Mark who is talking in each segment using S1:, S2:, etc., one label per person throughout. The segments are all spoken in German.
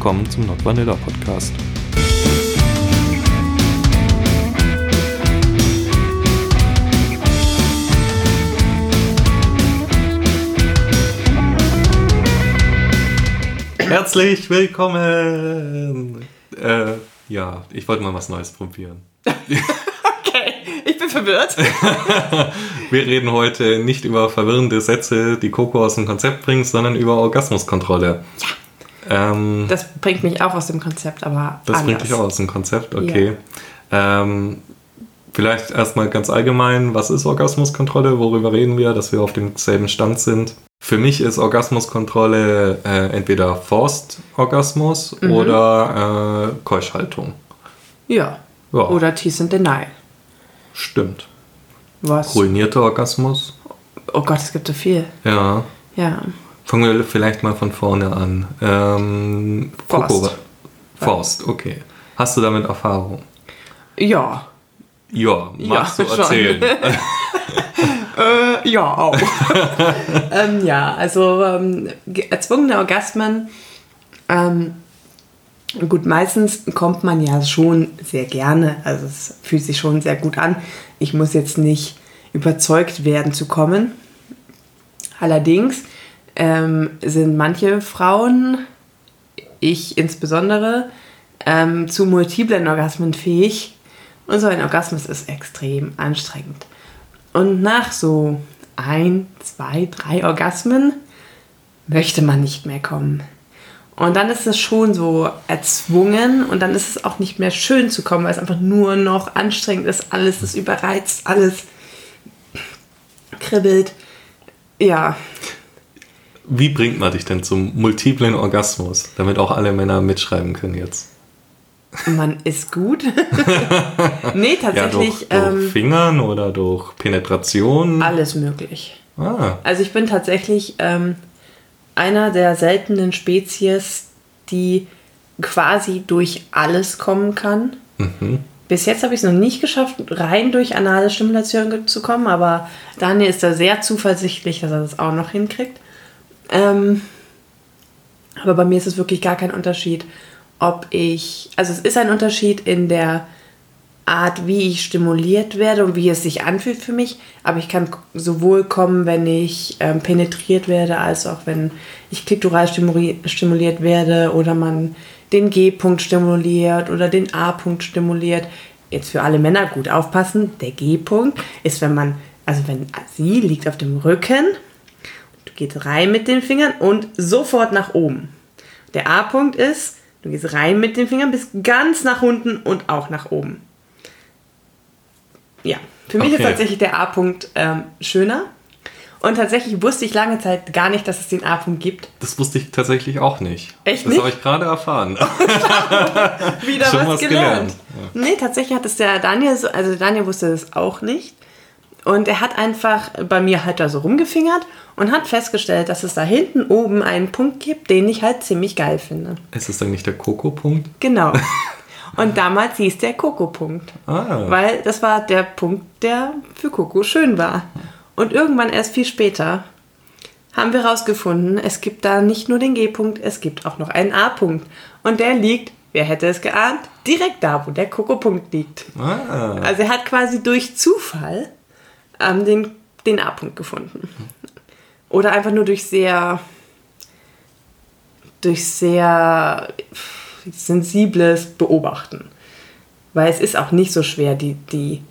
S1: willkommen zum Not Vanilla Podcast. Herzlich willkommen! Äh, ja, ich wollte mal was Neues probieren.
S2: Okay, ich bin verwirrt.
S1: Wir reden heute nicht über verwirrende Sätze, die Coco aus dem Konzept bringt, sondern über Orgasmuskontrolle. Ja. Ähm,
S2: Das bringt mich auch aus dem Konzept, aber
S1: das
S2: anders.
S1: bringt dich auch aus dem Konzept, okay. Ähm, vielleicht erstmal ganz allgemein, was ist Orgasmuskontrolle? Worüber reden wir, dass wir auf demselben Stand sind? Für mich ist Orgasmuskontrolle äh, entweder Forced Orgasmus
S2: Mhm.
S1: oder äh, Keuschhaltung.
S2: Ja.
S1: Ja.
S2: Oder Tease and Denial.
S1: Stimmt.
S2: Was?
S1: Ruinierter Orgasmus?
S2: Oh Gott, es gibt so viel.
S1: Ja.
S2: Ja.
S1: Fangen wir vielleicht mal von vorne an. Ähm. Coco, Forst, okay. Hast du damit Erfahrung?
S2: Ja.
S1: Ja, magst
S2: Ja,
S1: du erzählen?
S2: Äh, ja, auch. ähm, ja, also ähm, ge- erzwungene Orgasmen. Ähm, gut, meistens kommt man ja schon sehr gerne. Also es fühlt sich schon sehr gut an. Ich muss jetzt nicht überzeugt werden zu kommen. Allerdings ähm, sind manche Frauen, ich insbesondere, ähm, zu multiplen Orgasmen fähig. Und so ein Orgasmus ist extrem anstrengend. Und nach so ein, zwei, drei Orgasmen möchte man nicht mehr kommen. Und dann ist es schon so erzwungen und dann ist es auch nicht mehr schön zu kommen, weil es einfach nur noch anstrengend ist. Alles ist überreizt, alles kribbelt. Ja,
S1: Wie bringt man dich denn zum multiplen Orgasmus, damit auch alle Männer mitschreiben können jetzt?
S2: man ist gut. nee,
S1: Ja,
S2: tatsächlich
S1: durch, durch
S2: ähm,
S1: Fingern oder durch Penetration?
S2: alles möglich.
S1: Ah,
S2: Also ich bin tatsächlich ähm, einer der seltenen Spezies, die quasi durch alles kommen kann. Bis jetzt habe ich es noch nicht geschafft, rein durch anale Stimulation zu kommen, aber Daniel ist da sehr zuversichtlich, dass er das auch noch hinkriegt. Ähm, aber bei mir ist es wirklich gar kein Unterschied, ob ich, also es ist ein Unterschied in der Art, wie ich stimuliert werde und wie es sich anfühlt für mich. Aber ich kann sowohl kommen, wenn ich ähm, penetriert werde, als auch wenn ich klitoral stimuli- stimuliert werde oder man den G-Punkt stimuliert oder den A-Punkt stimuliert. Jetzt für alle Männer gut aufpassen. Der G-Punkt ist, wenn man, also wenn sie liegt auf dem Rücken, du gehst rein mit den Fingern und sofort nach oben. Der A-Punkt ist, du gehst rein mit den Fingern bis ganz nach unten und auch nach oben. Ja, für mich ist
S1: Okay.
S2: tatsächlich der A-Punkt ähm, schöner. Und tatsächlich wusste ich lange Zeit gar nicht, dass es den A-Punkt gibt.
S1: das wusste ich tatsächlich auch nicht.
S2: Echt
S1: Das
S2: nicht?
S1: habe ich gerade erfahren.
S2: Wieder
S1: Schon
S2: was,
S1: was
S2: gelernt.
S1: gelernt,
S2: Nee, tatsächlich hat es der Daniel so, also Daniel wusste das auch nicht. Und er hat einfach bei mir halt da so rumgefingert und hat festgestellt, dass es da hinten oben einen Punkt gibt, den ich halt ziemlich geil finde.
S1: ist es dann nicht der Koko-Punkt?
S2: Genau. Und damals hieß der Coco-Punkt.
S1: Ah,
S2: Weil das war der Punkt, der für Coco schön war. Und irgendwann erst viel später haben wir herausgefunden, es gibt da nicht nur den G-Punkt, es gibt auch noch einen A-Punkt. Und der liegt, wer hätte es geahnt, direkt da, wo der Coco-Punkt liegt.
S1: ah.
S2: Also er hat quasi durch Zufall ähm, den, den A-Punkt gefunden. Oder einfach nur durch sehr, durch sehr sensibles Beobachten. Weil es ist auch nicht so schwer, die, die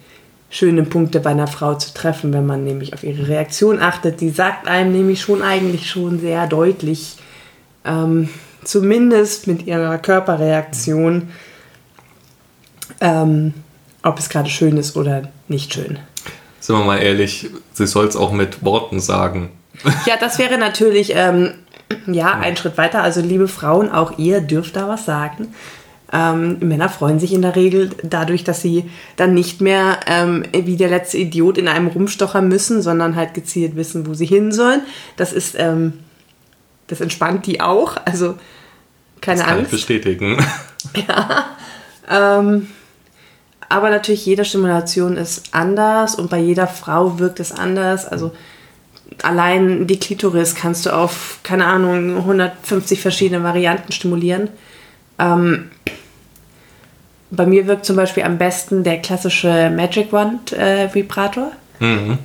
S2: schönen Punkte bei einer Frau zu treffen, wenn man nämlich auf ihre Reaktion achtet. Die sagt einem nämlich schon eigentlich schon sehr deutlich, ähm, zumindest mit ihrer Körperreaktion, ähm, ob es gerade schön ist oder nicht schön.
S1: Sind wir mal ehrlich, sie soll es auch mit Worten sagen.
S2: Ja, das wäre natürlich ähm, ja ein Schritt weiter. Also liebe Frauen, auch ihr dürft da was sagen. Ähm, Männer freuen sich in der Regel dadurch, dass sie dann nicht mehr ähm, wie der letzte Idiot in einem rumstochern müssen, sondern halt gezielt wissen, wo sie hin sollen. Das ist, ähm, das entspannt die auch. Also keine
S1: Das kann ich
S2: Angst.
S1: bestätigen.
S2: Ähm, aber natürlich, jede Stimulation ist anders und bei jeder Frau wirkt es anders. Also allein die Klitoris kannst du auf, keine Ahnung, 150 verschiedene Varianten stimulieren. Ähm, bei mir wirkt zum Beispiel am besten der klassische Magic Wand äh, Vibrator. Mhm.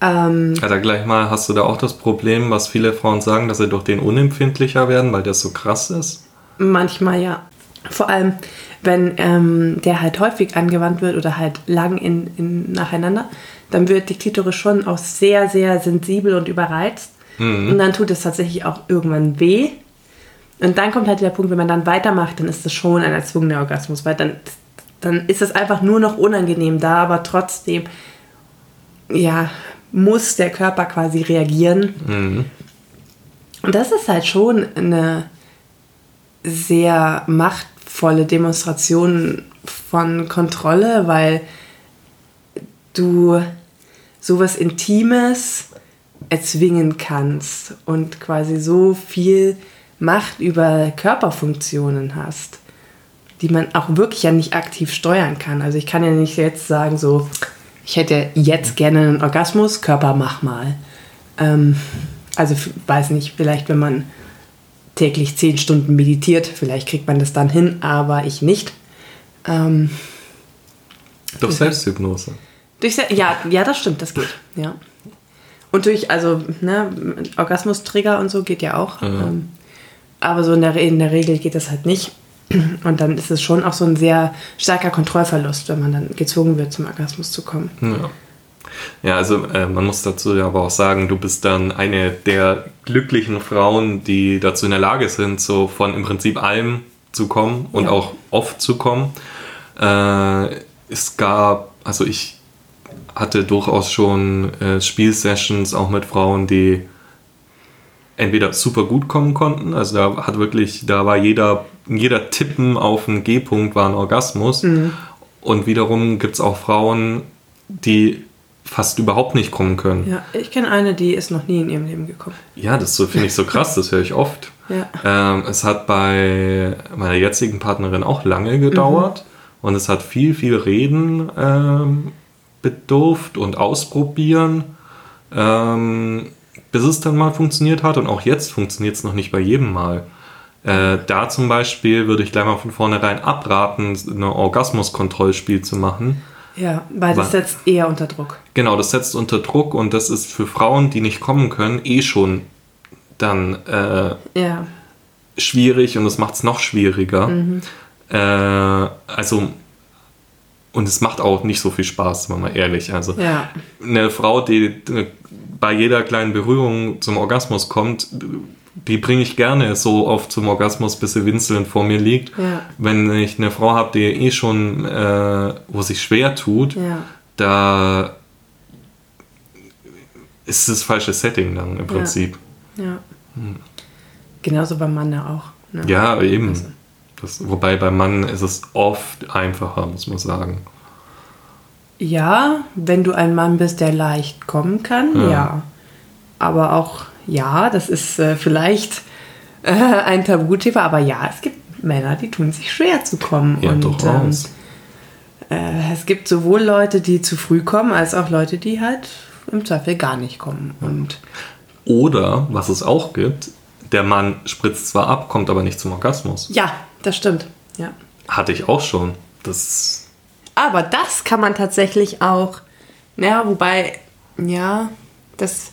S1: Ähm, also gleich mal, hast du da auch das Problem, was viele Frauen sagen, dass sie durch den unempfindlicher werden, weil der so krass ist?
S2: Manchmal ja. Vor allem, wenn ähm, der halt häufig angewandt wird oder halt lang in, in nacheinander, dann wird die Klitoris schon auch sehr, sehr sensibel und überreizt. Mhm. Und dann tut es tatsächlich auch irgendwann weh. Und dann kommt halt der Punkt, wenn man dann weitermacht, dann ist das schon ein erzwungener Orgasmus, weil dann, dann ist es einfach nur noch unangenehm da, aber trotzdem, ja, muss der Körper quasi reagieren. Mhm. Und das ist halt schon eine sehr machtvolle Demonstration von Kontrolle, weil du sowas Intimes erzwingen kannst und quasi so viel Macht über Körperfunktionen hast, die man auch wirklich ja nicht aktiv steuern kann. Also ich kann ja nicht jetzt sagen, so, ich hätte jetzt gerne einen Orgasmus, Körper mach mal. Ähm, also weiß nicht, vielleicht wenn man täglich zehn Stunden meditiert, vielleicht kriegt man das dann hin, aber ich nicht. Ähm,
S1: Durch Selbsthypnose.
S2: Durch, ja, ja, das stimmt, das geht. Ja. Und durch, also, ne, Orgasmustrigger und so geht ja auch. Ja. Ähm, aber so in der, in der Regel geht das halt nicht. Und dann ist es schon auch so ein sehr starker Kontrollverlust, wenn man dann gezwungen wird, zum Orgasmus zu kommen.
S1: Ja. Ja, also äh, man muss dazu ja aber auch sagen, du bist dann eine der glücklichen Frauen, die dazu in der Lage sind, so von im Prinzip allem zu kommen und ja. auch oft zu kommen. Äh, es gab, also ich hatte durchaus schon äh, Spielsessions auch mit Frauen, die entweder super gut kommen konnten, also da hat wirklich, da war jeder, jeder Tippen auf einen G-Punkt war ein Orgasmus. Mhm. Und wiederum gibt es auch Frauen, die fast überhaupt nicht kommen können.
S2: Ja, ich kenne eine, die ist noch nie in ihrem Leben gekommen.
S1: Ja, das so, finde ich so krass, das höre ich oft. Ja. Ähm, es hat bei meiner jetzigen Partnerin auch lange gedauert mhm. und es hat viel, viel Reden ähm, bedurft und Ausprobieren, ähm, bis es dann mal funktioniert hat. Und auch jetzt funktioniert es noch nicht bei jedem Mal. Äh, da zum Beispiel würde ich gleich mal von vornherein abraten, ein Orgasmuskontrollspiel zu machen.
S2: Ja, weil das weil, setzt eher unter Druck.
S1: Genau, das setzt unter Druck und das ist für Frauen, die nicht kommen können, eh schon dann äh, ja. schwierig und das macht es noch schwieriger. Mhm. Äh, also und es macht auch nicht so viel Spaß, wenn man ehrlich. Also ja. eine Frau, die bei jeder kleinen Berührung zum Orgasmus kommt, die bringe ich gerne so oft zum Orgasmus, bis sie winselnd vor mir liegt. Ja. Wenn ich eine Frau habe, die eh schon, äh, wo sich schwer tut, ja. da ist das falsche Setting dann im Prinzip.
S2: Ja. Hm. Genauso beim Mann ja auch.
S1: Ne? Ja, eben. Also. Das, wobei beim Mann ist es oft einfacher, muss man sagen.
S2: Ja, wenn du ein Mann bist, der leicht kommen kann, ja. ja. Aber auch, ja, das ist äh, vielleicht äh, ein Tabuthema, aber ja, es gibt Männer, die tun sich schwer zu kommen. Ja, und, durchaus. Ähm, äh, es gibt sowohl Leute, die zu früh kommen, als auch Leute, die halt im Zweifel gar nicht kommen. Und
S1: Oder, was es auch gibt, der Mann spritzt zwar ab, kommt aber nicht zum Orgasmus.
S2: Ja, das stimmt. Ja.
S1: Hatte ich auch schon. Das.
S2: Aber das kann man tatsächlich auch. Ja, wobei, ja, das.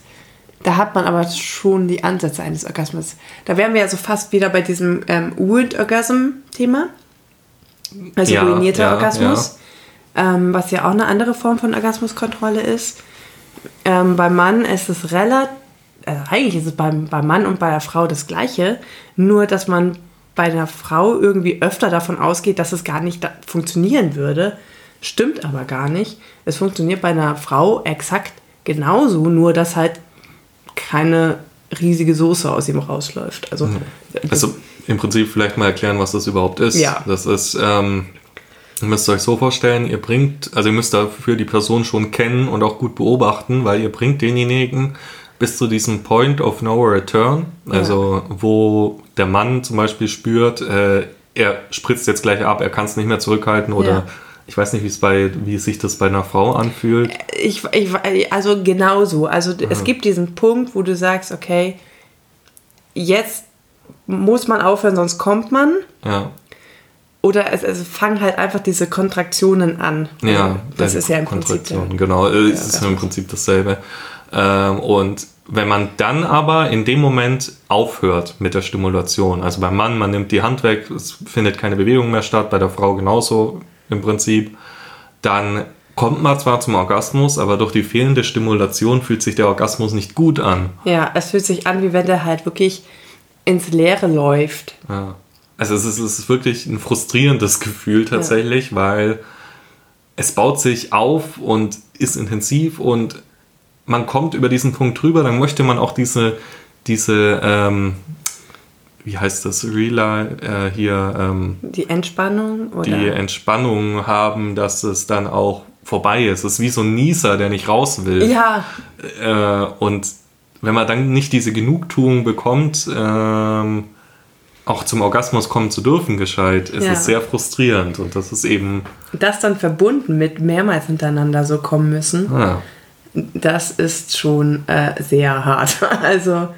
S2: Da hat man aber schon die Ansätze eines Orgasmus. Da wären wir ja so fast wieder bei diesem ähm, Wound Orgasm-Thema. Also ja, ruinierter ja, Orgasmus. Ja. Ähm, was ja auch eine andere Form von Orgasmuskontrolle ist. Ähm, beim Mann ist es relativ also eigentlich ist es beim, beim Mann und bei der Frau das Gleiche, nur dass man bei einer Frau irgendwie öfter davon ausgeht, dass es gar nicht funktionieren würde. Stimmt aber gar nicht. Es funktioniert bei einer Frau exakt genauso, nur dass halt keine riesige Soße aus ihm rausläuft. Also,
S1: also im Prinzip vielleicht mal erklären, was das überhaupt ist. Ja. Das ist, ähm, ihr müsst euch so vorstellen, ihr bringt, also ihr müsst dafür die Person schon kennen und auch gut beobachten, weil ihr bringt denjenigen bis zu diesem Point of No Return, also ja. wo der Mann zum Beispiel spürt, äh, er spritzt jetzt gleich ab, er kann es nicht mehr zurückhalten oder Ich weiß nicht, wie es bei, wie sich das bei einer Frau anfühlt.
S2: Ich, ich also genauso. Also mhm. es gibt diesen Punkt, wo du sagst, okay, jetzt muss man aufhören, sonst kommt man.
S1: Ja.
S2: Oder es, es fangen halt einfach diese Kontraktionen an.
S1: Ja,
S2: das ist ja im Prinzip.
S1: Genau, ja, es ist ja im Prinzip dasselbe. Ähm, und wenn man dann aber in dem Moment aufhört mit der Stimulation, also beim Mann, man nimmt die Hand weg, es findet keine Bewegung mehr statt, bei der Frau genauso im Prinzip, dann kommt man zwar zum Orgasmus, aber durch die fehlende Stimulation fühlt sich der Orgasmus nicht gut an.
S2: Ja, es fühlt sich an, wie wenn der halt wirklich ins Leere läuft.
S1: Ja. Also es ist, es ist wirklich ein frustrierendes Gefühl tatsächlich, ja. weil es baut sich auf und ist intensiv und man kommt über diesen Punkt drüber, dann möchte man auch diese, diese ähm, wie heißt das, Rela äh, hier. Ähm,
S2: die Entspannung?
S1: Oder? Die Entspannung haben, dass es dann auch vorbei ist. Es ist wie so ein Nieser, der nicht raus will.
S2: Ja.
S1: Äh, und wenn man dann nicht diese Genugtuung bekommt, ähm, auch zum Orgasmus kommen zu dürfen, gescheit, ist ja. es sehr frustrierend. Und das ist eben.
S2: Das dann verbunden mit mehrmals hintereinander so kommen müssen.
S1: Ja
S2: das ist schon äh, sehr hart. Also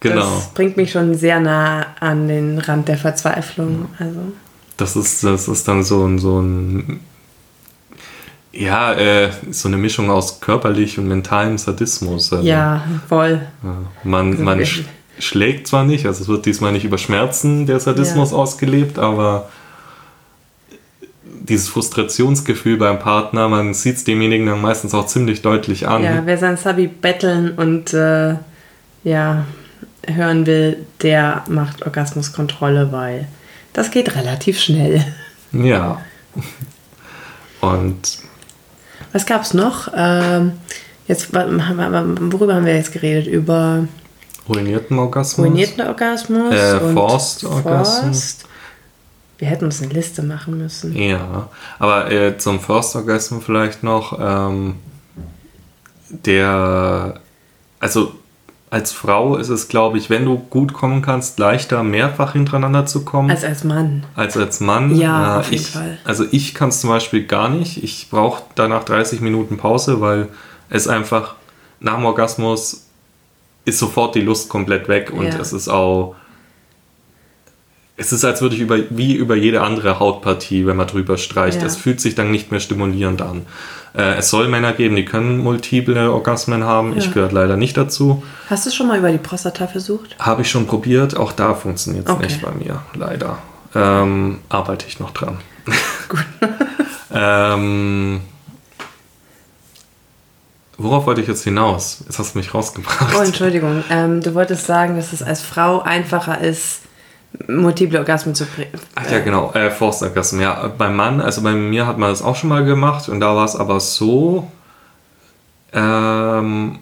S1: genau.
S2: das bringt mich schon sehr nah an den Rand der Verzweiflung. Also.
S1: Das ist, das ist dann so ein, so ein ja, äh, so eine Mischung aus körperlich und mentalem Sadismus.
S2: Also, ja, voll.
S1: Ja, man man sch schlägt zwar nicht, also es wird diesmal nicht über Schmerzen der Sadismus ja. ausgelebt, aber dieses Frustrationsgefühl beim Partner, man sieht es demjenigen dann meistens auch ziemlich deutlich an.
S2: Ja, wer sein Subby betteln und äh, ja, hören will, der macht Orgasmuskontrolle, weil das geht relativ schnell.
S1: Ja. Und
S2: was gab es noch? Ähm, jetzt, worüber haben wir jetzt geredet? Über
S1: ruinierten Orgasmus.
S2: Ruinierten Orgasmus.
S1: Äh, Forst Orgasmus. Forst.
S2: Wir hätten uns eine Liste machen müssen.
S1: Ja, aber äh, zum First Orgasm vielleicht noch, ähm, der, also als Frau ist es, glaube ich, wenn du gut kommen kannst, leichter mehrfach hintereinander zu kommen.
S2: Als als Mann.
S1: Als als Mann.
S2: Ja, äh, auf jeden
S1: ich,
S2: Fall.
S1: Also ich kann es zum Beispiel gar nicht. Ich brauche danach 30 Minuten Pause, weil es einfach nach dem Orgasmus ist sofort die Lust komplett weg und ja. es ist auch es ist, als würde ich über, wie über jede andere Hautpartie, wenn man drüber streicht. Ja. Es fühlt sich dann nicht mehr stimulierend an. Äh, es soll Männer geben, die können multiple Orgasmen haben. Ja. Ich gehöre leider nicht dazu.
S2: Hast du schon mal über die Prostata versucht?
S1: Habe ich schon probiert. Auch da funktioniert es okay. nicht bei mir, leider. Ähm, arbeite ich noch dran.
S2: Gut.
S1: ähm, Worauf wollte ich jetzt hinaus? Jetzt hast du mich rausgebracht.
S2: Oh, Entschuldigung. Ähm, du wolltest sagen, dass es als Frau einfacher ist, multiple Orgasmen zu.
S1: Ach ja, genau, äh, Forced Orgasm. Ja, beim Mann, also bei mir hat man das auch schon mal gemacht und da war es aber so, ähm,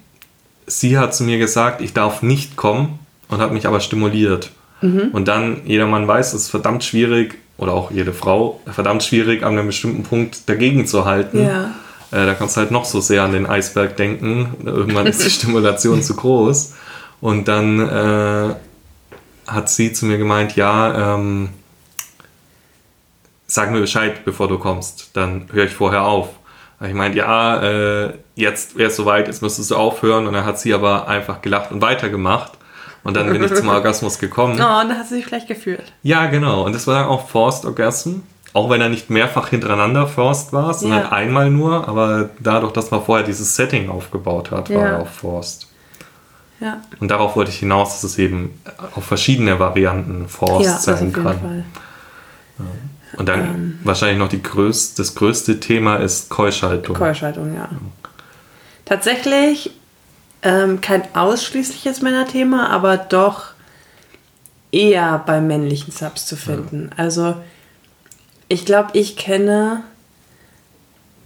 S1: sie hat zu mir gesagt, ich darf nicht kommen und hat mich aber stimuliert. Mhm. Und dann, jeder Mann weiß, es ist verdammt schwierig, oder auch jede Frau, verdammt schwierig, an einem bestimmten Punkt dagegen zu halten.
S2: Ja.
S1: Äh, da kannst du halt noch so sehr an den Eisberg denken. Irgendwann ist die Stimulation zu groß. Und dann äh, hat sie zu mir gemeint, ja, ähm, sag mir Bescheid, bevor du kommst, dann höre ich vorher auf. Ich meinte, ja, äh, jetzt wäre es soweit, jetzt müsstest du aufhören. Und dann hat sie aber einfach gelacht und weitergemacht. Und dann bin ich zum Orgasmus gekommen.
S2: Oh, und dann hast du dich vielleicht gefühlt.
S1: Ja, genau. Und das war dann auch Forced Orgasm. Auch wenn er nicht mehrfach hintereinander Forced war, sondern ja. einmal nur. Aber dadurch, dass man vorher dieses Setting aufgebaut hat, war ja. er auch Forced.
S2: Ja.
S1: Und darauf wollte ich hinaus, dass es eben auf verschiedene Varianten Forst ja, sein kann. Ja. Und dann ähm, wahrscheinlich noch die größte, das größte Thema ist Keuschaltung.
S2: Keuschaltung, ja. Tatsächlich ähm, kein ausschließliches Männerthema, aber doch eher bei männlichen Subs zu finden. Also ich glaube, ich kenne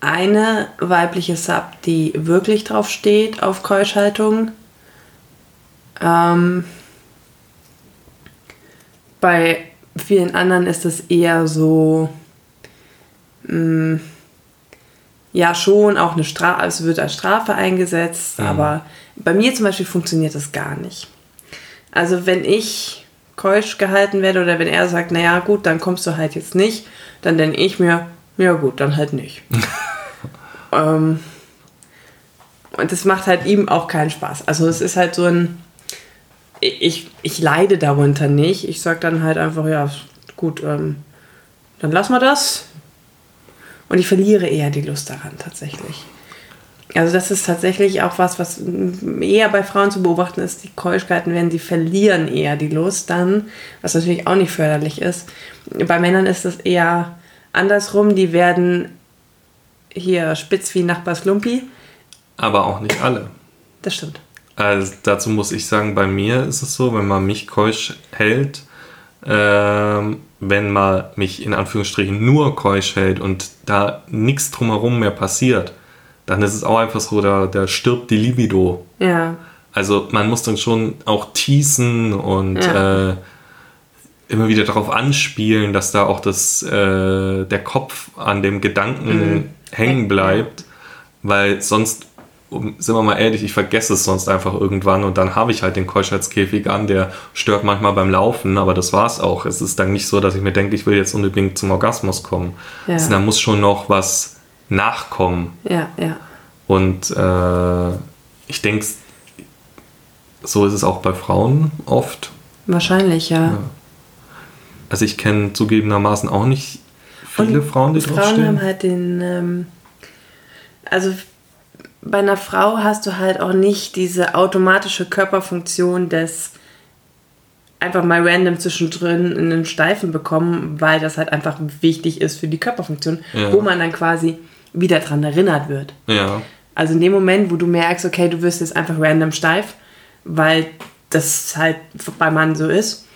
S2: eine weibliche Sub, die wirklich drauf steht auf Keuschaltung ähm, bei vielen anderen ist es eher so, mh, mm, ja, schon auch eine Strafe, es wird als Strafe eingesetzt, mhm. aber bei mir zum Beispiel funktioniert das gar nicht. Also wenn ich keusch gehalten werde oder wenn er sagt, naja gut, dann kommst du halt jetzt nicht, dann denke ich mir, Ja, gut, dann halt nicht. ähm, und das macht halt ihm auch keinen Spaß. Also es ist halt so ein. Ich, ich leide darunter nicht. Ich sag dann halt einfach, ja, gut, ähm, dann lassen wir das. Und ich verliere eher die Lust daran tatsächlich. Also das ist tatsächlich auch was, was eher bei Frauen zu beobachten ist. Die Keuschkeiten werden, sie verlieren eher die Lust dann, was natürlich auch nicht förderlich ist. Bei Männern ist es eher andersrum. Die werden hier spitz wie Nachbars Lumpi.
S1: Aber auch nicht alle.
S2: Das stimmt.
S1: Also dazu muss ich sagen, bei mir ist es so, wenn man mich keusch hält, ähm, wenn man mich in Anführungsstrichen nur keusch hält und da nichts drumherum mehr passiert, dann ist es auch einfach so, da, da stirbt die Libido.
S2: Ja.
S1: Also man muss dann schon auch teasen und
S2: Ja.
S1: äh, immer wieder darauf anspielen, dass da auch das, äh, der Kopf an dem Gedanken
S2: Mhm.
S1: hängen bleibt, weil sonst, um, sind wir mal ehrlich, ich vergesse es sonst einfach irgendwann und dann habe ich halt den Keuschheitskäfig an, der stört manchmal beim Laufen, aber das war's auch. Es ist dann nicht so, dass ich mir denke, ich will jetzt unbedingt zum Orgasmus kommen.
S2: Ja.
S1: Also, da muss schon noch was nachkommen.
S2: Ja, ja.
S1: Und äh, ich denke, so ist es auch bei Frauen oft.
S2: Wahrscheinlich, ja.
S1: Also ich kenne zugegebenermaßen auch nicht viele
S2: Und
S1: Frauen, die
S2: Frauen haben halt den, ähm, also bei einer Frau hast du halt auch nicht diese automatische Körperfunktion des einfach mal random zwischendrin in einen Steifen bekommen, weil das halt einfach wichtig ist für die Körperfunktion,
S1: Ja.
S2: wo man dann quasi wieder dran erinnert wird.
S1: Ja,
S2: Also in dem Moment, wo du merkst, okay, du wirst jetzt einfach random steif, weil das halt beim Mann so ist.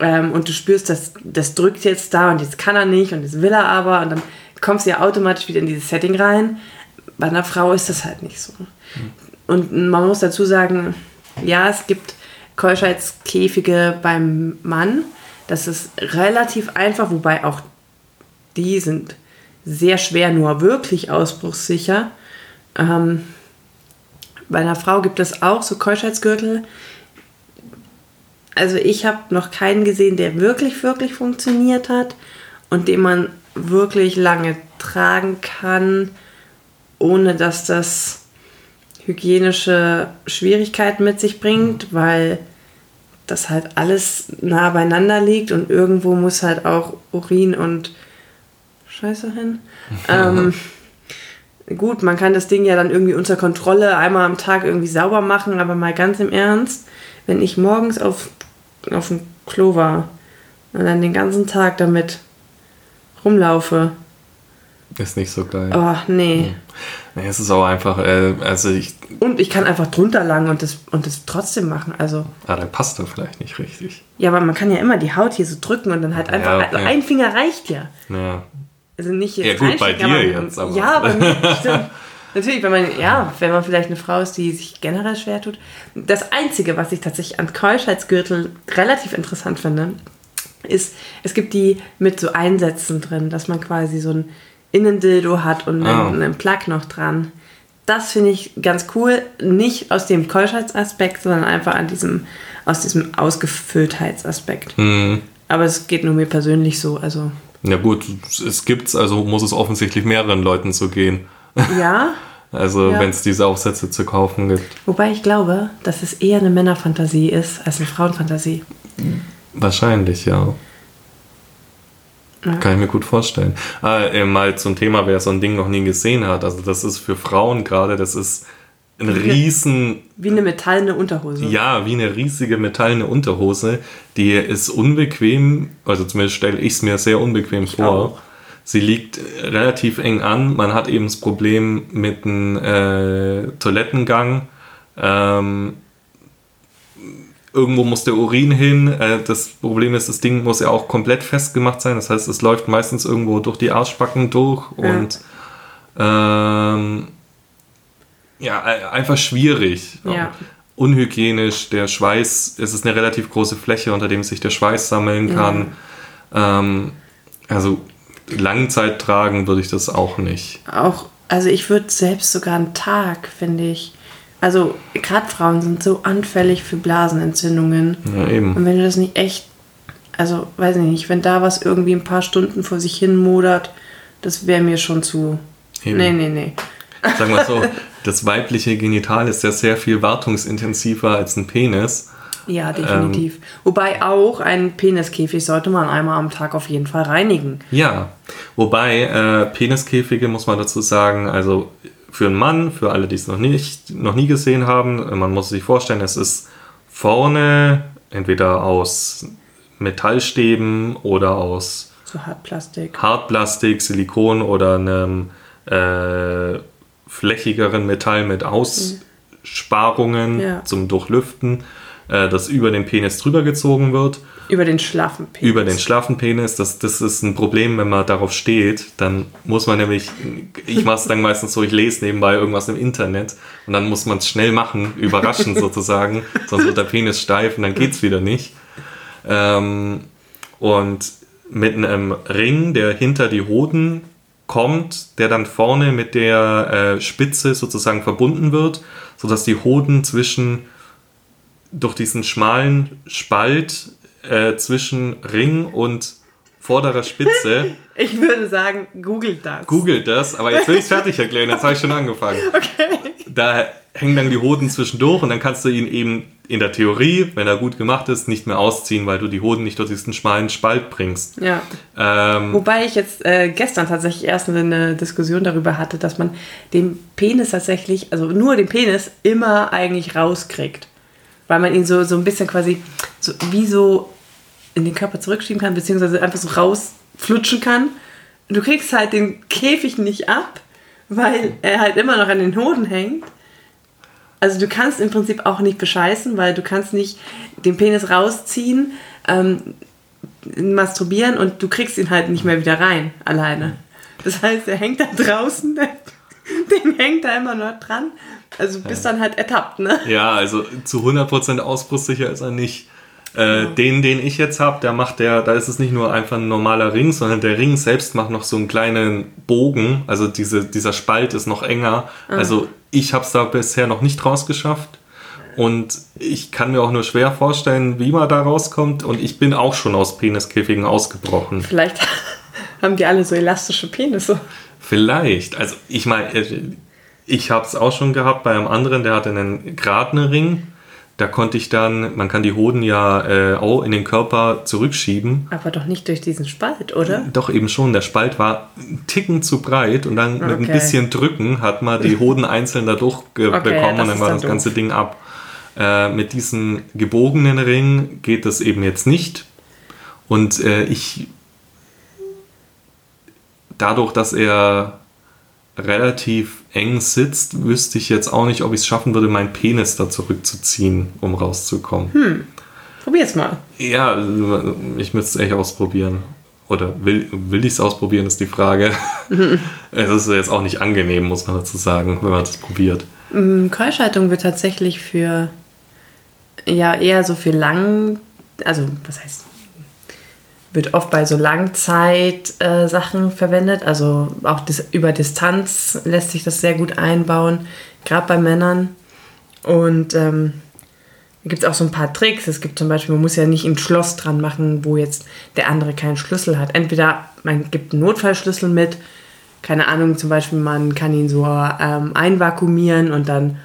S2: Ähm, und du spürst, dass das drückt jetzt da und jetzt kann er nicht und jetzt will er aber und dann kommst du ja automatisch wieder in dieses Setting rein. Bei einer Frau ist das halt nicht so. Und man muss dazu sagen, ja, es gibt Keuschheitskäfige beim Mann. Das ist relativ einfach, wobei auch die sind sehr schwer, nur wirklich ausbruchssicher. Ähm, bei einer Frau gibt es auch so Keuschheitsgürtel. Also ich habe noch keinen gesehen, der wirklich, wirklich funktioniert hat und den man wirklich lange tragen kann, ohne dass das hygienische Schwierigkeiten mit sich bringt, weil das halt alles nah beieinander liegt und irgendwo muss halt auch Urin und Scheiße hin. ähm, gut, man kann das Ding ja dann irgendwie unter Kontrolle einmal am Tag irgendwie sauber machen, aber mal ganz im Ernst, wenn ich morgens auf, auf dem Klo war und dann den ganzen Tag damit rumlaufe,
S1: ist nicht so geil.
S2: oh nee.
S1: Nee, es ist auch einfach, äh, also ich,
S2: Und ich kann einfach drunter langen und das, und das trotzdem machen. Also,
S1: ah, dann passt er vielleicht nicht richtig.
S2: ja, aber man kann ja immer die Haut hier so drücken und dann halt einfach,
S1: Ja,
S2: also
S1: okay.
S2: ein Finger reicht ja.
S1: Ja,
S2: Also nicht jetzt
S1: Ja, gut, bei dir
S2: aber,
S1: jetzt, aber-
S2: Ja, mir, stimmt. Natürlich, wenn man, ja, wenn man vielleicht eine Frau ist, die sich generell schwer tut. Das Einzige, was ich tatsächlich an Keuschheitsgürtel relativ interessant finde, ist, es gibt die mit so Einsätzen drin, dass man quasi so ein Innendildo hat und
S1: Ah.
S2: einen, einen Plug noch dran. Das finde ich ganz cool. Nicht aus dem Keuschheitsaspekt, sondern einfach an diesem, aus diesem Ausgefülltheitsaspekt.
S1: hm.
S2: Aber es geht nur mir persönlich so. Also,
S1: ja gut, es gibt's, also muss es offensichtlich mehreren Leuten so gehen.
S2: ja.
S1: Also
S2: Ja.
S1: wenn es diese Aufsätze zu kaufen gibt.
S2: Wobei ich glaube, dass es eher eine Männerfantasie ist als eine Frauenfantasie.
S1: Wahrscheinlich, ja. Kann ich mir gut vorstellen. Ah, äh, mal zum Thema, wer so ein Ding noch nie gesehen hat. Also das ist für Frauen gerade, das ist ein riesen,
S2: Wie eine metallene Unterhose.
S1: ja, wie eine riesige metallene Unterhose. Die ist unbequem, also zumindest stelle ich es mir sehr unbequem vor.
S2: auch.
S1: Sie liegt relativ eng an. Man hat eben das Problem mit dem äh, Toilettengang. Ähm, irgendwo muss der Urin hin. Äh, das Problem ist, das Ding muss ja auch komplett festgemacht sein. Das heißt, es läuft meistens irgendwo durch die Arschbacken durch und ähm, ja, äh, einfach schwierig.
S2: Ja.
S1: Unhygienisch, der Schweiß, es ist eine relativ große Fläche, unter dem sich der Schweiß sammeln kann. Ähm, also Langzeit tragen würde ich das auch nicht.
S2: Auch, also ich würde selbst sogar einen Tag, finde ich. Also gerade Frauen sind so anfällig für Blasenentzündungen.
S1: Ja, eben.
S2: Und wenn du das nicht echt, also weiß ich nicht, wenn da was irgendwie ein paar Stunden vor sich hin modert, Das wäre mir schon zu. Eben. Nee, nee, nee.
S1: Sagen wir so, das weibliche Genital ist ja sehr viel wartungsintensiver als ein Penis.
S2: Ja, definitiv. Ähm, Wobei auch ein Peniskäfig sollte man einmal am Tag auf jeden Fall reinigen.
S1: Ja, wobei äh, Peniskäfige muss man dazu sagen, also für einen Mann, für alle, die es noch nicht, noch nie gesehen haben, man muss sich vorstellen, es ist vorne entweder aus Metallstäben oder aus
S2: so Hartplastik,
S1: Hartplastik Silikon oder einem äh, flächigeren Metall mit Aussparungen ja. zum Durchlüften äh, das über den Penis drüber gezogen wird.
S2: Über den schlaffen Penis.
S1: Über den schlaffen Penis. Das, das ist ein Problem, wenn man darauf steht. Dann muss man nämlich, ich mache es dann meistens so, ich lese nebenbei irgendwas im Internet und dann muss man es schnell machen, überraschen sozusagen. Sonst wird der Penis steif und dann geht es wieder nicht. Ähm, und mit einem Ring, der hinter die Hoden kommt, der dann vorne mit der äh, Spitze sozusagen verbunden wird, sodass die Hoden zwischen durch diesen schmalen Spalt äh, zwischen Ring und vorderer Spitze.
S2: Ich würde sagen, googelt das.
S1: Googelt das, aber jetzt will ich es fertig erklären, jetzt habe ich schon angefangen. Okay. Da hängen dann die Hoden zwischendurch und dann kannst du ihn eben in der Theorie, wenn er gut gemacht ist, nicht mehr ausziehen, weil du die Hoden nicht durch diesen schmalen Spalt bringst.
S2: Ja. Ähm, Wobei ich jetzt äh, gestern tatsächlich erst eine Diskussion darüber hatte, dass man den Penis tatsächlich, also nur den Penis, immer eigentlich rauskriegt weil man ihn so, so ein bisschen quasi so, wie so in den Körper zurückschieben kann, beziehungsweise einfach so rausflutschen kann. Du kriegst halt den Käfig nicht ab, weil er halt immer noch an den Hoden hängt. Also du kannst im Prinzip auch nicht bescheißen, weil du kannst nicht den Penis rausziehen, ähm, masturbieren und du kriegst ihn halt nicht mehr wieder rein, alleine. Das heißt, er hängt da draußen, den hängt da immer noch dran also bist ja. dann halt ertappt, ne?
S1: Ja, also zu 100% ausbruchssicher ist er nicht. Äh, ja. Den, den ich jetzt habe, der macht der, da ist es nicht nur einfach ein normaler Ring, sondern der Ring selbst macht noch so einen kleinen Bogen. Also diese, dieser Spalt ist noch enger. Ah. Also ich habe es da bisher noch nicht rausgeschafft. Und ich kann mir auch nur schwer vorstellen, wie man da rauskommt. Und ich bin auch schon aus Peniskäfigen ausgebrochen.
S2: Vielleicht haben die alle so elastische Penisse.
S1: Vielleicht. Also ich meine, äh, ich habe es auch schon gehabt bei einem anderen, der hatte einen geradenen Ring. Da konnte ich dann, man kann die Hoden ja äh, auch in den Körper zurückschieben.
S2: Aber doch nicht durch diesen Spalt, oder?
S1: Doch eben schon. Der Spalt war einen Ticken zu breit und dann okay. mit ein bisschen Drücken hat man die Hoden einzeln dadurch okay, bekommen und dann war das doof. ganze Ding ab. Äh, mit diesem gebogenen Ring geht das eben jetzt nicht. Und äh, ich, dadurch, dass er relativ eng sitzt, wüsste ich jetzt auch nicht, ob ich es schaffen würde, meinen Penis da zurückzuziehen, um rauszukommen.
S2: Hm. Probier's mal.
S1: Ja, ich müsste es echt ausprobieren. Oder will, will ich es ausprobieren, ist die Frage. es ist jetzt auch nicht angenehm, muss man dazu sagen, wenn man das probiert.
S2: Hm, Keuschaltung wird tatsächlich für ja eher so für lang, also was heißt wird oft bei so Langzeit-Sachen äh, verwendet. Also auch dis über Distanz lässt sich das sehr gut einbauen, gerade bei Männern. Und ähm, gibt es auch so ein paar Tricks. Es gibt zum Beispiel, man muss ja nicht ein Schloss dran machen, wo jetzt der andere keinen Schlüssel hat. Entweder man gibt einen Notfallschlüssel mit, keine Ahnung, zum Beispiel man kann ihn so ähm, einvakuumieren und dann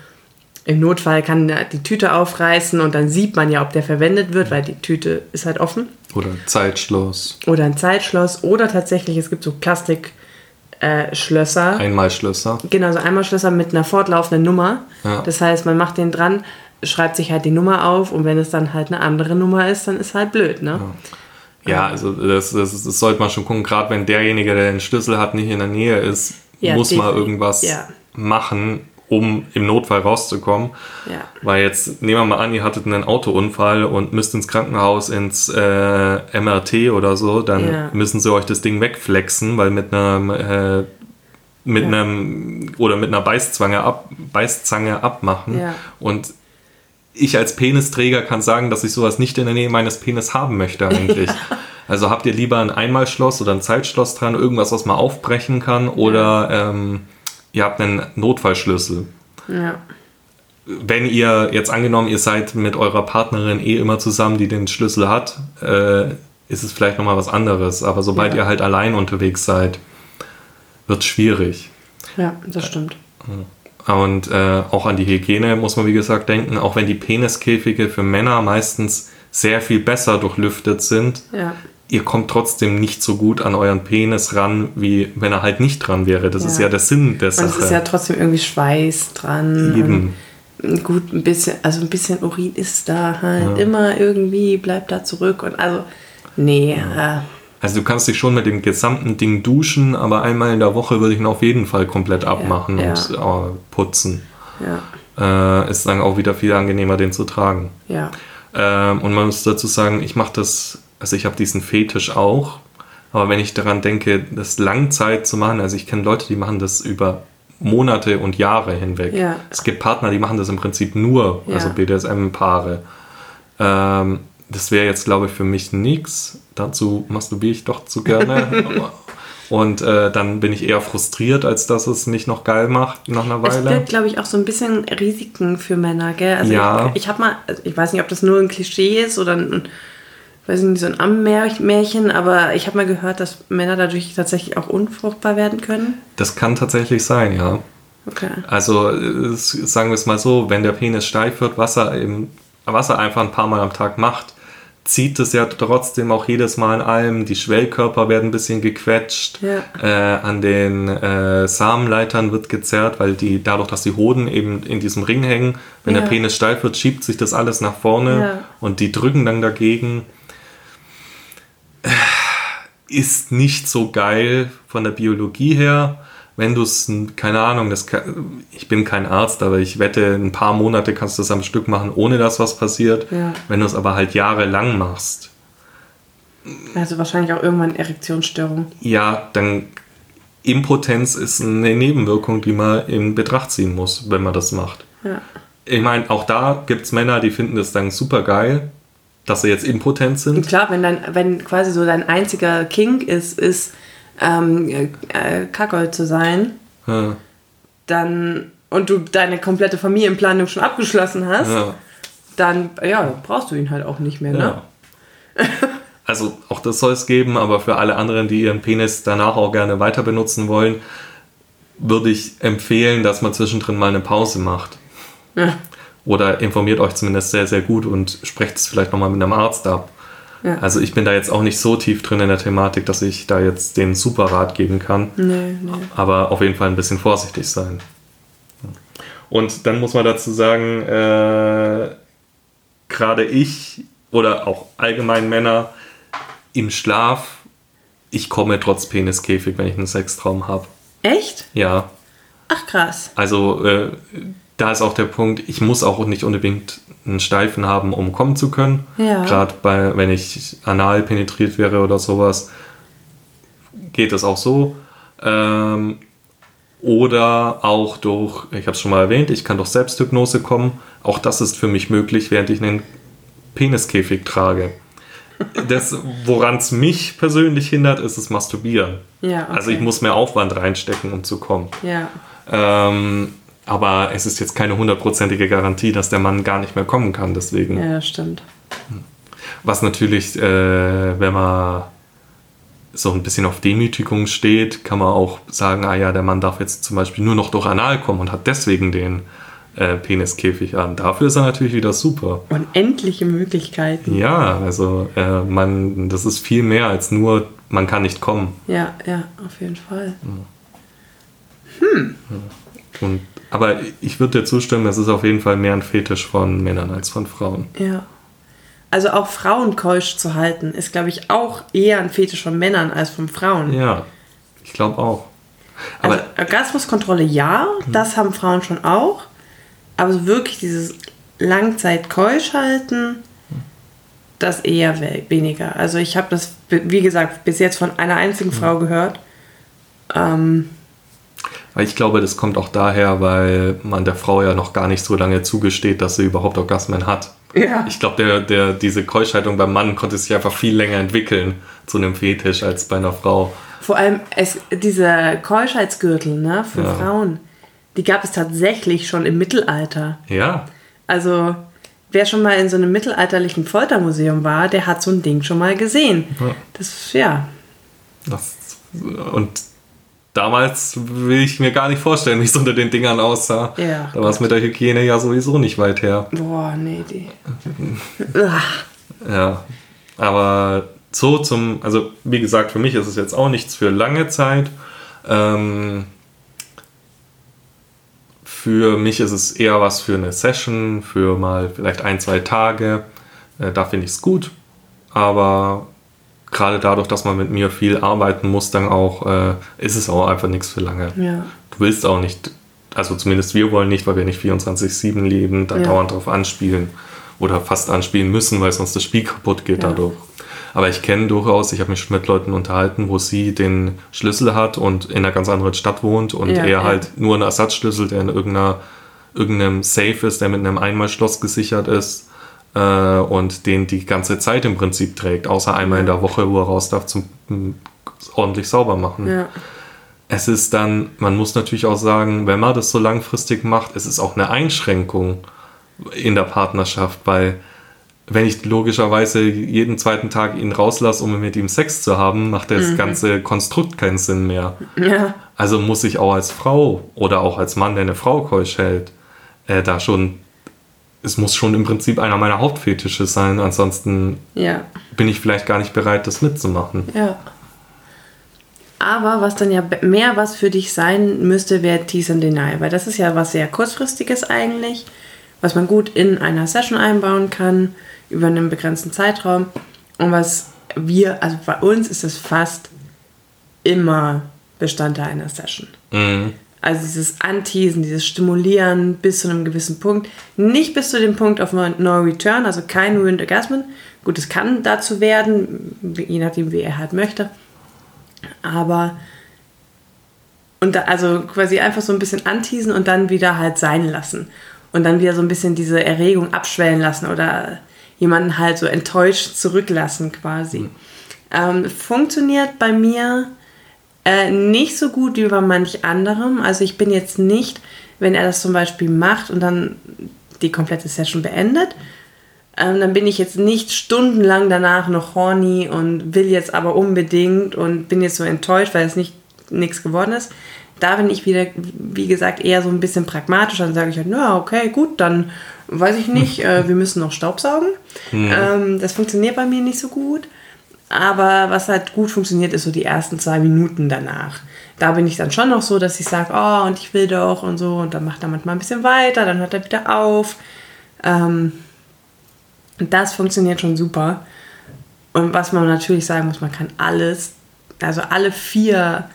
S2: im Notfall kann die Tüte aufreißen und dann sieht man ja, ob der verwendet wird, weil die Tüte ist halt offen.
S1: Oder ein Zeitschloss.
S2: Oder ein Zeitschloss. Oder tatsächlich, es gibt so Plastikschlösser.
S1: Äh, Einmalschlösser.
S2: Genau, so Einmalschlösser mit einer fortlaufenden Nummer. Ja. Das heißt, man macht den dran, schreibt sich halt die Nummer auf und wenn es dann halt eine andere Nummer ist, dann ist halt blöd, ne?
S1: Ja. Ja, also das, das, das sollte man schon gucken, gerade wenn derjenige, der den Schlüssel hat, nicht in der Nähe ist, ja, muss man irgendwas machen, um im Notfall rauszukommen. Ja. Weil jetzt, nehmen wir mal an, ihr hattet einen Autounfall und müsst ins Krankenhaus ins äh, MRT oder so, dann ja. müssen sie euch das Ding wegflexen, weil mit einem äh, mit ja. einem oder mit einer Beißzange, ab, Beißzange abmachen. Ja. Und ich als Penisträger kann sagen, dass ich sowas nicht in der Nähe meines Penis haben möchte eigentlich. Ja. Also habt ihr lieber ein Einmalschloss oder ein Zeitschloss dran, irgendwas, was man aufbrechen kann oder ähm, ihr habt einen Notfallschlüssel. Ja. Wenn ihr jetzt angenommen, ihr seid mit eurer Partnerin eh immer zusammen, die den Schlüssel hat, äh, ist es vielleicht nochmal was anderes. Aber sobald ja. ihr halt allein unterwegs seid, wird schwierig.
S2: Ja, das stimmt.
S1: Und äh, auch an die Hygiene muss man, wie gesagt, denken. Auch wenn die Peniskäfige für Männer meistens sehr viel besser durchlüftet sind,
S2: Ja.
S1: Ihr kommt trotzdem nicht so gut an euren Penis ran, wie wenn er halt nicht dran wäre. Das ist
S2: Ja.
S1: ja der Sinn der
S2: Und
S1: Sache.
S2: es ist ja trotzdem irgendwie Schweiß dran.
S1: Eben.
S2: Und gut, ein bisschen, also ein bisschen Urin ist da halt immer irgendwie, bleibt da zurück. Und also, nee, äh,
S1: Also du kannst dich schon mit dem gesamten Ding duschen, aber einmal in der Woche würde ich ihn auf jeden Fall komplett abmachen
S2: ja.
S1: und äh, putzen.
S2: ja,
S1: Äh, ist dann auch wieder viel angenehmer, den zu tragen.
S2: ja.
S1: Ähm, und man muss dazu sagen, ich mache das, also ich habe diesen Fetisch auch, aber wenn ich daran denke, das Langzeit zu machen, also ich kenne Leute, die machen das über Monate und Jahre hinweg.
S2: Ja.
S1: Es gibt Partner, die machen das im Prinzip nur,
S2: Ja.
S1: also BDSM-Paare. Ähm, das wäre jetzt, glaube ich, für mich nichts. Dazu masturbiere ich doch zu gerne. und äh, dann bin ich eher frustriert, als dass es mich noch geil macht nach einer
S2: Es
S1: Weile.
S2: birgt, glaube ich, auch so ein bisschen Risiken für Männer, gell? Also
S1: Ja.
S2: ich, ich habe mal, also ich weiß nicht, ob das nur ein Klischee ist oder ein, weiß nicht, so ein Ammenmärchen, aber ich habe mal gehört, dass Männer dadurch tatsächlich auch unfruchtbar werden können.
S1: Das kann tatsächlich sein, ja.
S2: Okay.
S1: Also sagen wir es mal so, wenn der Penis steif wird, was er, im, was er einfach ein paar Mal am Tag macht, zieht es ja trotzdem auch jedes Mal in allem. Die Schwellkörper werden ein bisschen gequetscht.
S2: Ja.
S1: Äh, an den äh, Samenleitern wird gezerrt, weil die dadurch, dass die Hoden eben in diesem Ring hängen, wenn
S2: Ja.
S1: der Penis steif wird, schiebt sich das alles nach vorne
S2: Ja.
S1: und die drücken dann dagegen. Ist nicht so geil von der Biologie her wenn du es, keine Ahnung, das kann, ich bin kein Arzt, aber ich wette, ein paar Monate kannst du das am Stück machen, ohne dass was passiert.
S2: Ja.
S1: Wenn du es aber halt jahrelang machst,
S2: Also wahrscheinlich auch irgendwann Erektionsstörung.
S1: ja, dann Impotenz ist eine Nebenwirkung, die man in Betracht ziehen muss, wenn man das macht.
S2: Ja.
S1: Ich meine, auch da gibt es Männer, die finden das dann super geil, dass sie jetzt impotent sind.
S2: klar, wenn dann, wenn quasi so dein einziger Kink ist, ist ähm, äh, Kackold zu sein,
S1: Ja,
S2: dann und du deine komplette Familienplanung schon abgeschlossen hast,
S1: ja,
S2: dann ja, brauchst du ihn halt auch nicht mehr, ne?
S1: ja. Also auch das soll es geben, aber für alle anderen, die ihren Penis danach auch gerne weiter benutzen wollen, würde ich empfehlen, dass man zwischendrin mal eine Pause macht.
S2: Ja.
S1: Oder informiert euch zumindest sehr, sehr gut und sprecht es vielleicht nochmal mit einem Arzt ab.
S2: Ja.
S1: Also ich bin da jetzt auch nicht so tief drin in der Thematik, dass ich da jetzt den super Rat geben kann.
S2: Nee, nee.
S1: Aber auf jeden Fall ein bisschen vorsichtig sein. Und dann muss man dazu sagen, äh, gerade ich oder auch allgemein Männer im Schlaf, ich komme trotz Peniskäfig, wenn ich einen Sextraum habe.
S2: Echt?
S1: Ja,
S2: Ach krass.
S1: also äh, da ist auch der Punkt, ich muss auch nicht unbedingt einen Steifen haben, um kommen zu können.
S2: Ja.
S1: Gerade bei, wenn ich anal penetriert wäre oder sowas, geht es auch so. Ähm, oder auch durch, ich habe es schon mal erwähnt, ich kann durch Selbsthypnose kommen. Auch das ist für mich möglich, während ich einen Peniskäfig trage. Das, woran es mich persönlich hindert, ist das Masturbieren.
S2: Ja, okay.
S1: Also ich muss mehr Aufwand reinstecken, um zu kommen.
S2: Ja.
S1: Ähm, aber es ist jetzt keine hundertprozentige Garantie, dass der Mann gar nicht mehr kommen kann. Deswegen,
S2: Ja, das stimmt.
S1: was natürlich, äh, wenn man so ein bisschen auf Demütigung steht, kann man auch sagen, ah ja, der Mann darf jetzt zum Beispiel nur noch durch Anal kommen und hat deswegen den äh, Peniskäfig an. Dafür ist er natürlich wieder super.
S2: Unendliche Möglichkeiten.
S1: Ja, also äh, man, das ist viel mehr als nur, man kann nicht kommen.
S2: Ja, ja, auf jeden Fall.
S1: Und, aber ich würde dir zustimmen, es ist auf jeden Fall mehr ein Fetisch von Männern als von Frauen.
S2: Ja. Also auch Frauen keusch zu halten, ist, glaube ich, auch eher ein Fetisch von Männern als von Frauen.
S1: Ja, ich glaube auch. Aber
S2: also Orgasmuskontrolle ja, das haben Frauen schon auch. Aber so wirklich dieses Langzeit keusch halten, das eher we- weniger. Also ich habe das, wie gesagt, bis jetzt von einer einzigen Frau gehört. Ähm,
S1: Weil ich glaube, das kommt auch daher, weil man der Frau ja noch gar nicht so lange zugesteht, dass sie überhaupt Orgasmen hat.
S2: Ja.
S1: Ich glaube, der, der, diese Keuschhaltung beim Mann konnte sich einfach viel länger entwickeln zu einem Fetisch als bei einer Frau.
S2: Vor allem es, diese Keuschheitsgürtel ne, für
S1: Ja.
S2: Frauen, die gab es tatsächlich schon im Mittelalter.
S1: Ja,
S2: Also wer schon mal in so einem mittelalterlichen Foltermuseum war, der hat so ein Ding schon mal gesehen.
S1: Ja.
S2: Das, ja,
S1: das, und damals will ich mir gar nicht vorstellen, wie es unter den Dingern aussah.
S2: Ja,
S1: da war es mit der Hygiene ja sowieso nicht weit her.
S2: Boah, nee, die.
S1: ja, aber so zum, also wie gesagt, für mich ist es jetzt auch nichts für lange Zeit. Ähm, für mich ist es eher was für eine Session, für mal vielleicht ein, zwei Tage. Äh, da finde ich es gut. Aber gerade dadurch, dass man mit mir viel arbeiten muss, dann auch, äh, ist es auch einfach nichts für lange.
S2: Ja.
S1: Du willst auch nicht, also zumindest wir wollen nicht, weil wir nicht 24-7 leben, da
S2: Ja.
S1: dauernd drauf anspielen oder fast anspielen müssen, weil sonst das Spiel kaputt geht
S2: Ja.
S1: dadurch. Aber ich kenne durchaus, ich habe mich schon mit Leuten unterhalten, wo sie den Schlüssel hat und in einer ganz anderen Stadt wohnt und er halt nur einen Ersatzschlüssel, der in irgendeiner, irgendeinem Safe ist, der mit einem Einmalschloss gesichert ist äh, und den die ganze Zeit im Prinzip trägt, außer einmal in der Woche, wo er raus darf zum m, ordentlich sauber machen.
S2: Ja.
S1: Es ist dann, man muss natürlich auch sagen, wenn man das so langfristig macht, es ist auch eine Einschränkung in der Partnerschaft, weil wenn ich logischerweise jeden zweiten Tag ihn rauslasse, um mit ihm Sex zu haben, macht das ganze Konstrukt keinen Sinn mehr.
S2: Ja.
S1: Also muss ich auch als Frau oder auch als Mann, der eine Frau keusch hält, äh, da schon, es muss schon im Prinzip einer meiner Hauptfetische sein, ansonsten
S2: Ja.
S1: bin ich vielleicht gar nicht bereit, das mitzumachen.
S2: Ja. Aber was dann ja mehr was für dich sein müsste, wäre Tease and Deny, weil das ist ja was sehr kurzfristiges eigentlich, was man gut in einer Session einbauen kann, über einen begrenzten Zeitraum. Und was wir, also bei uns ist es fast immer Bestandteil einer Session.
S1: Mhm.
S2: Also dieses Anteasen, dieses Stimulieren bis zu einem gewissen Punkt. Nicht bis zu dem Punkt auf No Return, also kein Ruined Orgasm. Gut, es kann dazu werden, je nachdem, wie er halt möchte. Aber und da, also quasi einfach so ein bisschen anteasen und dann wieder halt sein lassen. Und dann wieder so ein bisschen diese Erregung abschwellen lassen oder jemanden halt so enttäuscht zurücklassen quasi. Ähm, funktioniert bei mir äh, nicht so gut wie bei manch anderem. Also ich bin jetzt nicht, wenn er das zum Beispiel macht und dann die komplette Session beendet, ähm, dann bin ich jetzt nicht stundenlang danach noch horny und will jetzt aber unbedingt und bin jetzt so enttäuscht, weil es nicht nichts geworden ist. Da bin ich wieder, wie gesagt, eher so ein bisschen pragmatisch. Dann sage ich halt, na okay, gut, dann weiß ich nicht, äh, wir müssen noch Staubsaugen. Ähm, das funktioniert bei mir nicht so gut. Aber was halt gut funktioniert, ist so die ersten zwei Minuten danach. Da bin ich dann schon noch so, dass ich sage, oh, und ich will doch und so. Und dann macht er manchmal ein bisschen weiter, dann hört er wieder auf. Ähm, und das funktioniert schon super. Und was man natürlich sagen muss, man kann alles, also alle vier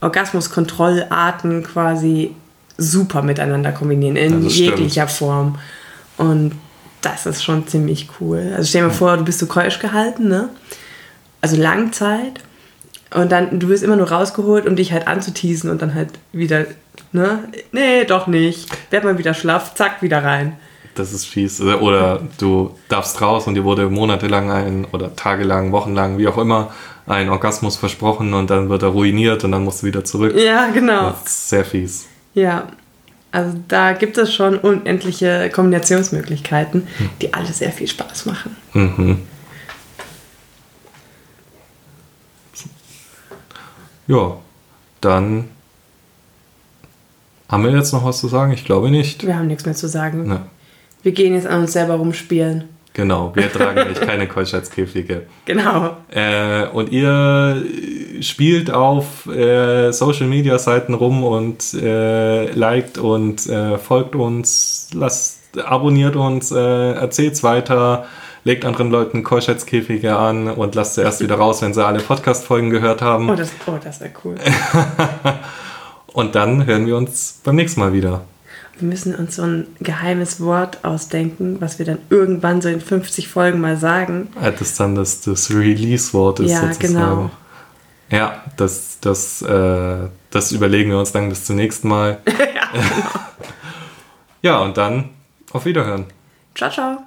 S2: Orgasmuskontrollarten quasi super miteinander kombinieren, in
S1: stimmt.
S2: jeglicher Form. Und das ist schon ziemlich cool. Also stell dir mal vor, du bist so keusch gehalten, ne? Also Langzeit. Und dann, du wirst immer nur rausgeholt, um dich halt anzuteasen und dann halt wieder, ne? Nee, doch nicht. Werd mal wieder schlaff, zack, wieder rein.
S1: Das ist fies. Oder du darfst raus und dir wurde monatelang ein oder tagelang, wochenlang, wie auch immer, ein Orgasmus versprochen und dann wird er ruiniert und dann musst du wieder zurück.
S2: Ja, genau.
S1: Das ist sehr fies.
S2: Ja, also da gibt es schon unendliche Kombinationsmöglichkeiten, die alle sehr viel Spaß machen.
S1: Mhm. Ja, dann haben wir jetzt noch was zu sagen? Ich glaube nicht.
S2: Wir haben nichts mehr zu sagen.
S1: Ne,
S2: Wir gehen jetzt an uns selber rumspielen.
S1: genau, wir tragen nämlich keine Keuschheitskäfige.
S2: Genau.
S1: Äh, und ihr spielt auf äh, Social Media Seiten rum und äh, liked und äh, folgt uns, lasst, abonniert uns, äh, erzählt's weiter, legt anderen Leuten Keuschheitskäfige an und lasst sie erst wieder raus, wenn sie alle Podcast-Folgen gehört haben.
S2: Oh, das, oh, das wäre cool.
S1: Und dann hören wir uns beim nächsten Mal wieder.
S2: Wir müssen uns so ein geheimes Wort ausdenken, was wir dann irgendwann so in 50 Folgen mal sagen.
S1: Das dann das, das Release-Wort ist
S2: Ja,
S1: sozusagen.
S2: genau.
S1: Ja, das, das, äh, das überlegen wir uns dann bis zum nächsten Mal.
S2: ja.
S1: Ja, und dann auf Wiederhören.
S2: Ciao, ciao.